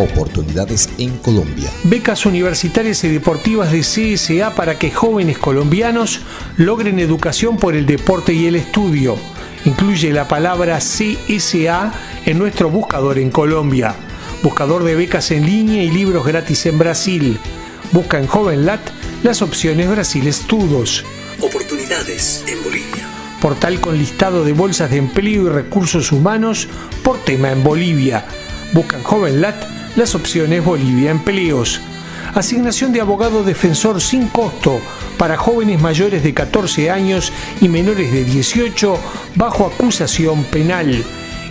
Oportunidades en Colombia. Becas universitarias y deportivas de CSA para que jóvenes colombianos logren educación por el deporte y el estudio. Incluye la palabra CSA en nuestro buscador en Colombia. Buscador de becas en línea y libros gratis en Brasil. Busca en JovenLat las opciones Brasil Estudos. Oportunidades en Bolivia. Portal con listado de bolsas de empleo y recursos humanos por tema en Bolivia. Busca en JovenLat las opciones Bolivia Empleos. Asignación de abogado defensor sin costo para jóvenes mayores de 14 años y menores de 18 bajo acusación penal.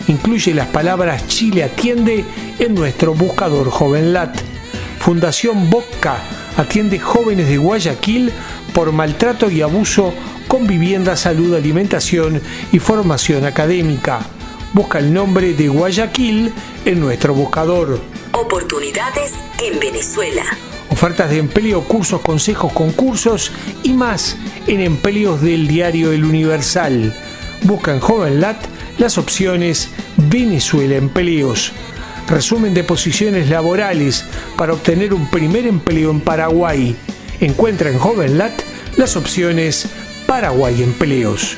Incluye las palabras Chile atiende en nuestro buscador JovenLat. Fundación Boca atiende jóvenes de Guayaquil por maltrato y abuso con vivienda, salud, alimentación y formación académica. Busca el nombre de Guayaquil en nuestro buscador. Oportunidades en Venezuela. Ofertas de empleo, cursos, consejos, concursos y más en empleos del diario El Universal. Busca en JovenLat las opciones Venezuela Empleos. Resumen de posiciones laborales para obtener un primer empleo en Paraguay. Encuentra en JovenLat las opciones Paraguay Empleos.